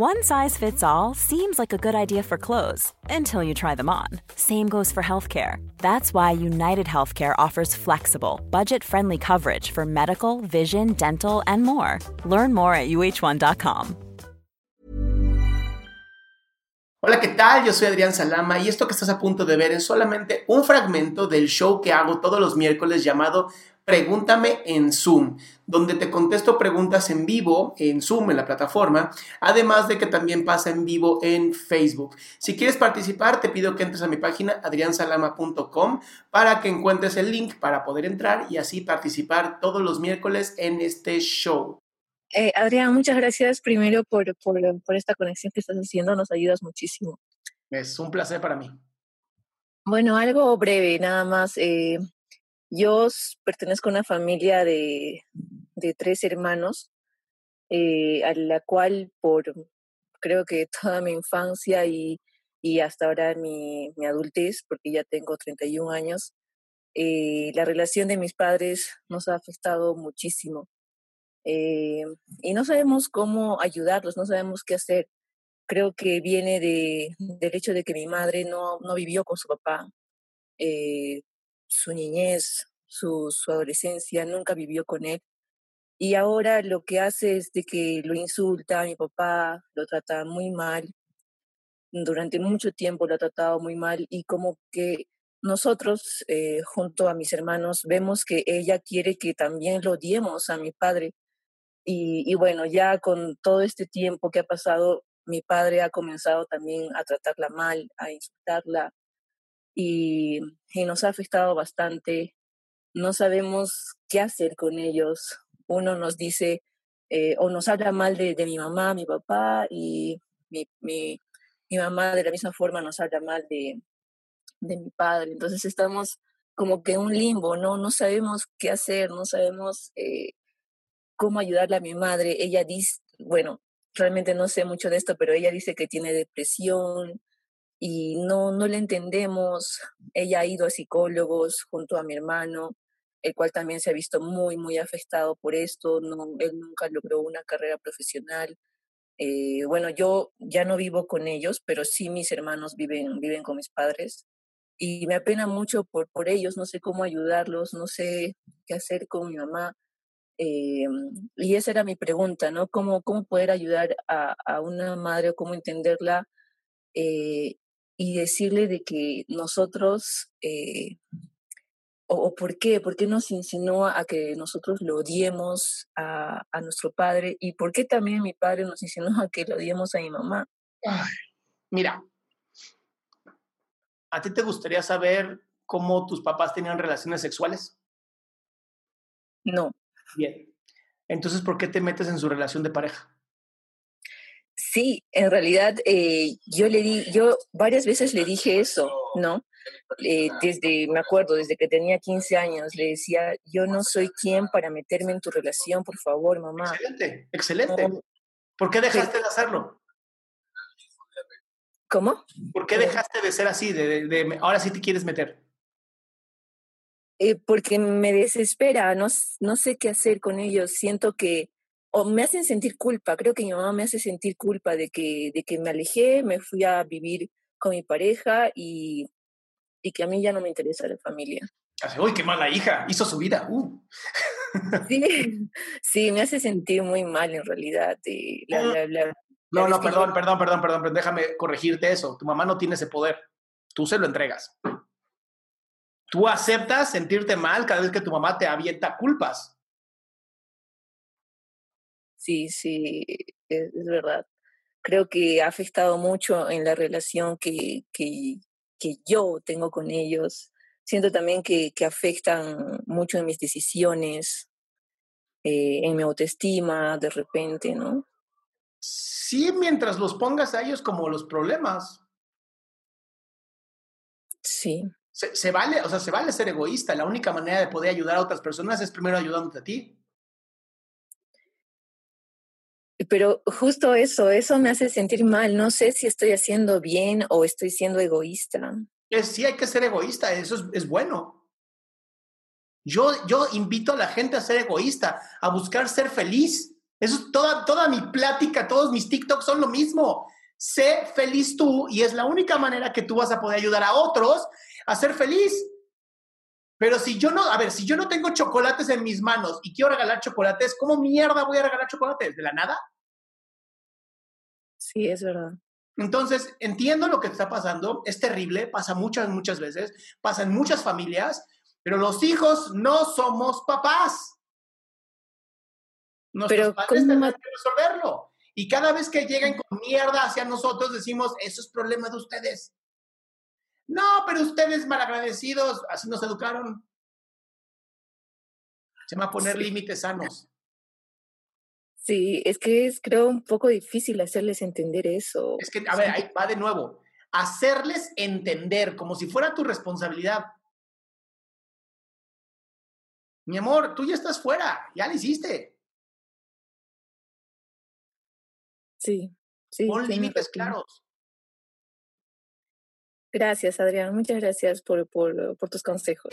One size fits all seems like a good idea for clothes until you try them on. Same goes for healthcare. That's why United Healthcare offers flexible, budget friendly coverage for medical, vision, dental, and more. Learn more at uh1.com. Hola, ¿qué tal? Yo soy Adrián Salama y esto que estás a punto de ver es solamente un fragmento del show que hago todos los miércoles llamado Pregúntame en Zoom, donde te contesto preguntas en vivo en Zoom, en la plataforma, además de que también pasa en vivo en Facebook. Si quieres participar, te pido que entres a mi página adriansalama.com para que encuentres el link para poder entrar y así participar todos los miércoles en este show. Eh, Adrián, muchas gracias primero por, por, por esta conexión que estás haciendo, nos ayudas muchísimo. Es un placer para mí. Bueno, algo breve, nada más. Eh, yo pertenezco a una familia de, de tres hermanos, eh, a la cual por creo que toda mi infancia y, y hasta ahora mi, mi adultez, porque ya tengo 31 años, eh, la relación de mis padres nos ha afectado muchísimo. Eh, y no sabemos cómo ayudarlos, no sabemos qué hacer. Creo que viene de, del hecho de que mi madre no, no vivió con su papá. eh, su niñez, su, su adolescencia, nunca vivió con él. Y ahora lo que hace es de que lo insulta mi papá, lo trata muy mal, durante mucho tiempo lo ha tratado muy mal y como que nosotros, eh, junto a mis hermanos, vemos que ella quiere que también lo odiemos a mi padre. Y bueno, ya con todo este tiempo que ha pasado, mi padre ha comenzado también a tratarla mal, a insultarla y, y nos ha afectado bastante. No sabemos qué hacer con ellos. Uno nos dice eh, o nos habla mal de, mi mamá, mi papá y mi, mi, mi mamá de la misma forma nos habla mal de, de mi padre. Entonces estamos como que en un limbo, ¿no? No sabemos qué hacer, no sabemos eh, cómo ayudarle a mi madre. Ella dice, bueno, realmente no sé mucho de esto, pero ella dice que tiene depresión y no, no le entendemos. Ella ha ido a psicólogos junto a mi hermano, el cual también se ha visto muy, muy afectado por esto. No, él nunca logró una carrera profesional. Eh, bueno, yo ya no vivo con ellos, pero sí mis hermanos viven, viven con mis padres y me apena mucho por, por ellos, no sé cómo ayudarlos, no sé qué hacer con mi mamá. Eh, y esa era mi pregunta, ¿no? ¿Cómo, cómo poder ayudar a, a una madre o cómo entenderla eh, y decirle de que nosotros, eh, o, o, por qué, por qué nos insinúa a que nosotros lo odiemos a, a, nuestro padre y por qué también mi padre nos insinúa a que lo odiemos a mi mamá. Ay, mira, ¿a ti te gustaría saber cómo tus papás tenían relaciones sexuales? No. Bien. Entonces, ¿por qué te metes en su relación de pareja? Sí, en realidad eh, yo le di, yo varias veces le dije eso, ¿no? Eh, desde, me acuerdo, desde que tenía 15 años, le decía, yo no soy quien para meterme en tu relación, por favor, mamá. Excelente, excelente. No, ¿Por qué dejaste de hacerlo? ¿Cómo? ¿Por qué dejaste de ser así? De, de, de ahora sí te quieres meter. Eh, porque me desespera, no, no sé qué hacer con ellos. Siento que, o me hacen sentir culpa, creo que mi mamá me hace sentir culpa de que, de que me alejé, me fui a vivir con mi pareja y, y que a mí ya no me interesa la familia. Uy, qué mala hija, hizo su vida. Uh. Sí, sí, me hace sentir muy mal en realidad. Y la, la, la, no, no, perdón, perdón, perdón, perdón, perdón, déjame corregirte eso. Tu mamá no tiene ese poder. Tú se lo entregas. Tú aceptas sentirte mal cada vez que tu mamá te avienta culpas. Sí, sí, es, es verdad. creo que ha afectado mucho en la relación que, que, que yo tengo con ellos. Siento también que, que afectan mucho en mis decisiones, eh, en mi autoestima, de repente, ¿no? Sí, mientras los pongas a ellos como los problemas. Sí. Se, se, vale, o sea, se vale ser egoísta. La única manera de poder ayudar a otras personas es primero ayudándote a ti. Pero justo eso, eso me hace sentir mal. No sé si estoy haciendo bien o estoy siendo egoísta. Sí, hay que ser egoísta, eso es, es bueno. Yo, yo invito a la gente a ser egoísta, a buscar ser feliz. Eso es toda, toda mi plática, todos mis TikToks son lo mismo. Sé feliz tú y es la única manera que tú vas a poder ayudar a otros a ser feliz. Pero si yo no, a ver, si yo no tengo chocolates en mis manos y quiero regalar chocolates, ¿cómo mierda voy a regalar chocolates? ¿De la nada? Sí, es verdad. Entonces, entiendo lo que está pasando, es terrible, pasa muchas, muchas veces, pasa en muchas familias, pero los hijos no somos papás. Nuestros pero, padres tenemos que resolverlo. Y cada vez que llegan con mierda hacia nosotros, decimos, eso es problema de ustedes. No, pero ustedes malagradecidos, así nos educaron. Se llama poner sí. límites sanos. Sí, es que es creo un poco difícil hacerles entender eso. Es que, a ver, ahí va de nuevo. Hacerles entender como si fuera tu responsabilidad. Mi amor, tú ya estás fuera, ya lo hiciste. Sí, sí. Pon límites claros. Gracias, Adrián. Muchas gracias por, por, por tus consejos.